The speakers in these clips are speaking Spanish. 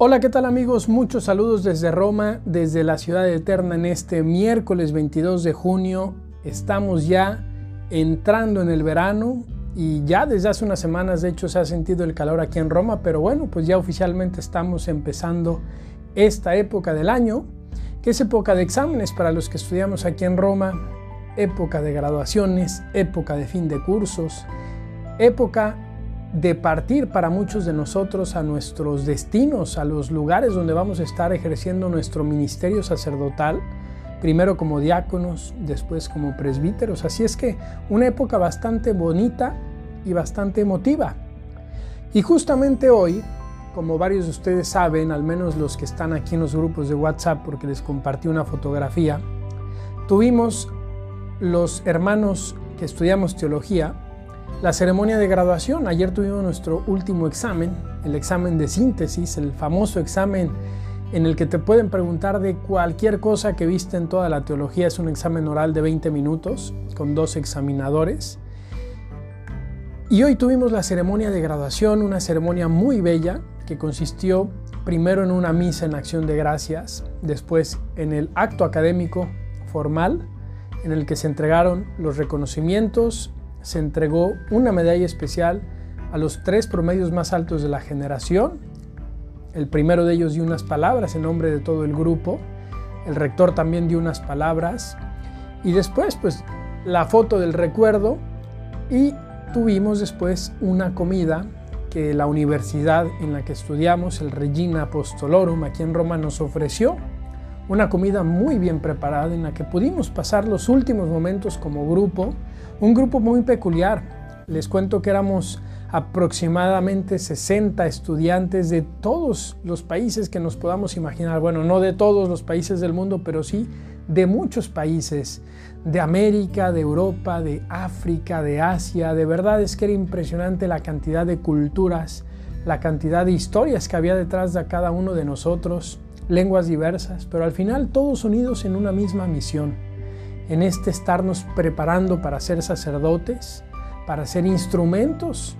Hola, ¿qué tal amigos? Muchos saludos desde Roma, desde la ciudad eterna en este miércoles 22 de junio. Estamos ya entrando en el verano y ya desde hace unas semanas de hecho se ha sentido el calor aquí en Roma, pero bueno, pues ya oficialmente estamos empezando esta época del año, que es época de exámenes para los que estudiamos aquí en Roma, época de graduaciones, época de fin de cursos, época de partir para muchos de nosotros a nuestros destinos, a los lugares donde vamos a estar ejerciendo nuestro ministerio sacerdotal, primero como diáconos, después como presbíteros. Así es que una época bastante bonita y bastante emotiva. Y justamente hoy, como varios de ustedes saben, al menos los que están aquí en los grupos de WhatsApp, porque les compartí una fotografía, tuvimos los hermanos que estudiamos teología la ceremonia de graduación. Ayer tuvimos nuestro último examen, el examen de síntesis, el famoso examen en el que te pueden preguntar de cualquier cosa que viste en toda la teología. Es un examen oral de 20 minutos con dos examinadores. Y hoy tuvimos la ceremonia de graduación, una ceremonia muy bella que consistió primero en una misa en acción de gracias, después en el acto académico formal en el que se entregaron los reconocimientos se entregó una medalla especial a los tres promedios más altos de la generación. El primero de ellos dio unas palabras en nombre de todo el grupo. El rector también dio unas palabras. Y después, pues, la foto del recuerdo. Y tuvimos después una comida que la universidad en la que estudiamos, el Regina Apostolorum, aquí en Roma, nos ofreció. Una comida muy bien preparada en la que pudimos pasar los últimos momentos como grupo un grupo muy peculiar. Les cuento que éramos aproximadamente 60 estudiantes de todos los países que nos podamos imaginar. Bueno, no de todos los países del mundo, pero sí de muchos países, de América, de Europa, de África, de Asia. De verdad es que era impresionante la cantidad de culturas, la cantidad de historias que había detrás de cada uno de nosotros, lenguas diversas, pero al final todos unidos en una misma misión en este estarnos preparando para ser sacerdotes, para ser instrumentos,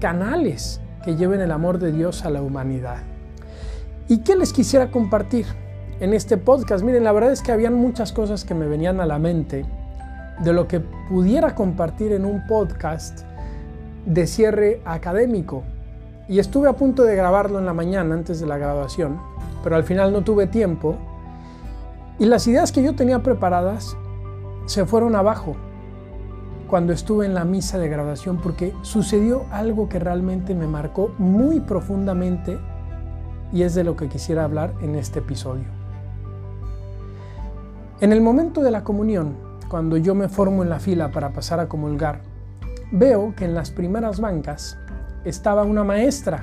canales que lleven el amor de Dios a la humanidad. ¿Y qué les quisiera compartir en este podcast? Miren, la verdad es que habían muchas cosas que me venían a la mente de lo que pudiera compartir en un podcast de cierre académico. Y estuve a punto de grabarlo en la mañana antes de la graduación, pero al final no tuve tiempo. Y las ideas que yo tenía preparadas se fueron abajo cuando estuve en la misa de graduación porque sucedió algo que realmente me marcó muy profundamente y es de lo que quisiera hablar en este episodio. En el momento de la comunión, cuando yo me formo en la fila para pasar a comulgar, veo que en las primeras bancas estaba una maestra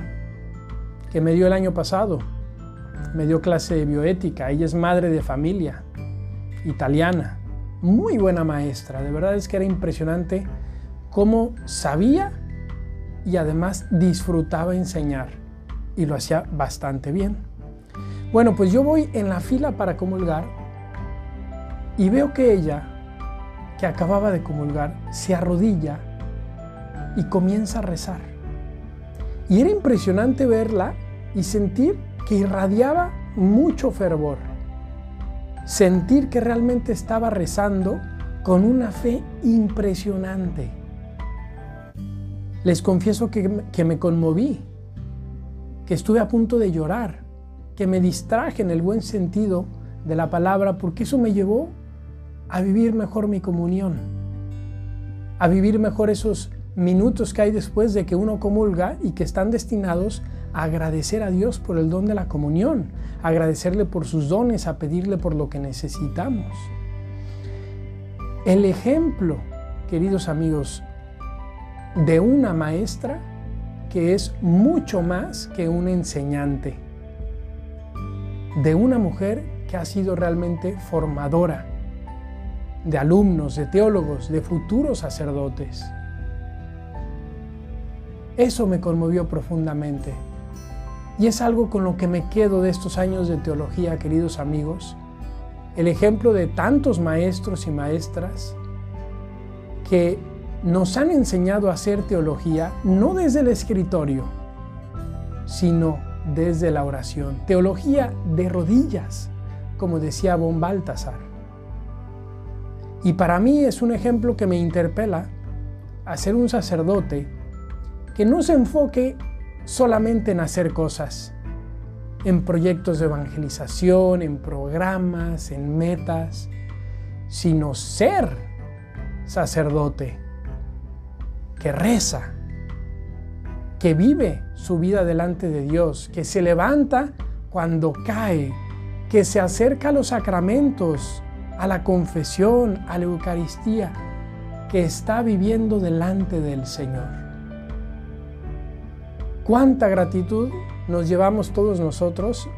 que me dio el año pasado, me dio clase de bioética, ella es madre de familia, italiana, muy buena maestra. De verdad es que era impresionante cómo sabía y además disfrutaba enseñar. Y lo hacía bastante bien. Bueno, pues yo voy en la fila para comulgar y veo que ella, que acababa de comulgar, se arrodilla y comienza a rezar. Y era impresionante verla y sentir que irradiaba mucho fervor sentir que realmente estaba rezando con una fe impresionante. Les confieso que, que, me conmoví, que estuve a punto de llorar, que me distraje en el buen sentido de la palabra, porque eso me llevó a vivir mejor mi comunión, a vivir mejor esos minutos que hay después de que uno comulga y que están destinados agradecer a Dios por el don de la comunión, agradecerle por sus dones, a pedirle por lo que necesitamos. El ejemplo, queridos amigos, de una maestra que es mucho más que una enseñante, de una mujer que ha sido realmente formadora de alumnos, de teólogos, de futuros sacerdotes. Eso me conmovió profundamente. Y es algo con lo que me quedo de estos años de teología, queridos amigos. El ejemplo de tantos maestros y maestras que nos han enseñado a hacer teología no desde el escritorio, sino desde la oración. Teología de rodillas, como decía Von Baltasar. Y para mí es un ejemplo que me interpela a ser un sacerdote que no se enfoque solamente en hacer cosas, en proyectos de evangelización, en programas, en metas, sino ser sacerdote que reza, que vive su vida delante de Dios, que se levanta cuando cae, que se acerca a los sacramentos, a la confesión, a la Eucaristía, que está viviendo delante del Señor. Cuánta gratitud nos llevamos todos nosotros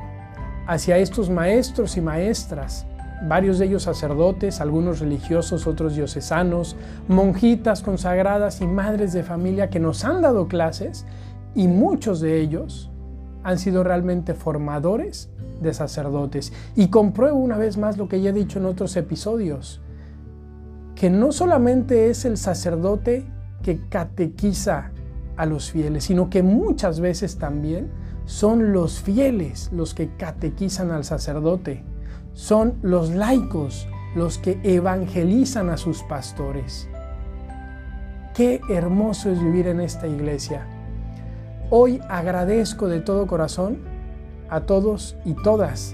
hacia estos maestros y maestras, varios de ellos sacerdotes, algunos religiosos, otros diocesanos, monjitas consagradas y madres de familia que nos han dado clases y muchos de ellos han sido realmente formadores de sacerdotes. Y compruebo una vez más lo que ya he dicho en otros episodios, que no solamente es el sacerdote que catequiza a los fieles, sino que muchas veces también son los fieles los que catequizan al sacerdote, son los laicos los que evangelizan a sus pastores. Qué hermoso es vivir en esta iglesia. Hoy agradezco de todo corazón a todos y todas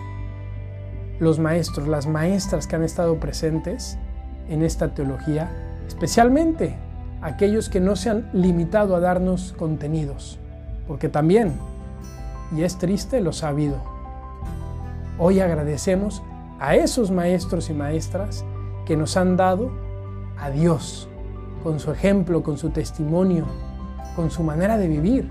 los maestros, las maestras que han estado presentes en esta teología, especialmente aquellos que no se han limitado a darnos contenidos, porque también y es triste, lo sabido. Hoy agradecemos a esos maestros y maestras que nos han dado a Dios con su ejemplo, con su testimonio, con su manera de vivir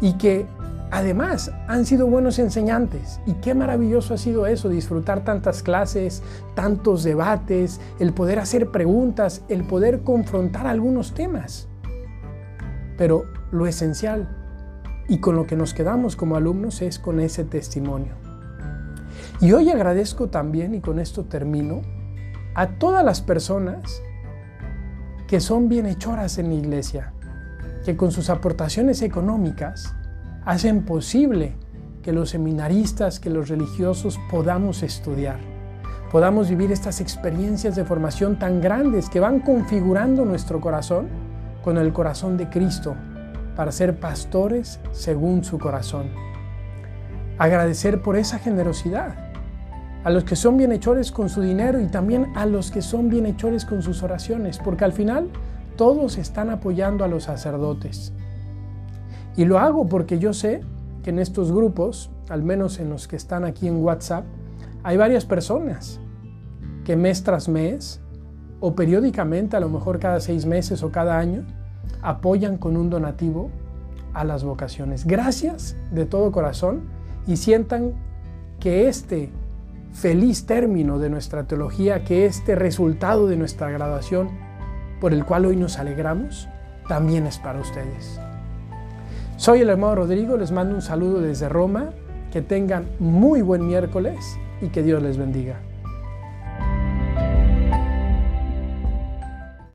y que además han sido buenos enseñantes. Y qué maravilloso ha sido eso, disfrutar tantas clases, tantos debates, el poder hacer preguntas, el poder confrontar algunos temas. Pero lo esencial y con lo que nos quedamos como alumnos es con ese testimonio. Y hoy agradezco también, y con esto termino, a todas las personas que son bienhechoras en la iglesia, que con sus aportaciones económicas hacen posible que los seminaristas, que los religiosos podamos estudiar, podamos vivir estas experiencias de formación tan grandes que van configurando nuestro corazón con el corazón de Cristo para ser pastores según su corazón. Agradecer por esa generosidad a los que son bienhechores con su dinero y también a los que son bienhechores con sus oraciones, porque al final todos están apoyando a los sacerdotes. Y lo hago porque yo sé que en estos grupos, al menos en los que están aquí en WhatsApp, hay varias personas que mes tras mes o periódicamente, a lo mejor cada seis meses o cada año, apoyan con un donativo a las vocaciones. Gracias de todo corazón y sientan que este feliz término de nuestra teología, que este resultado de nuestra graduación por el cual hoy nos alegramos, también es para ustedes. Soy el hermano Rodrigo, les mando un saludo desde Roma, que tengan muy buen miércoles y que Dios les bendiga.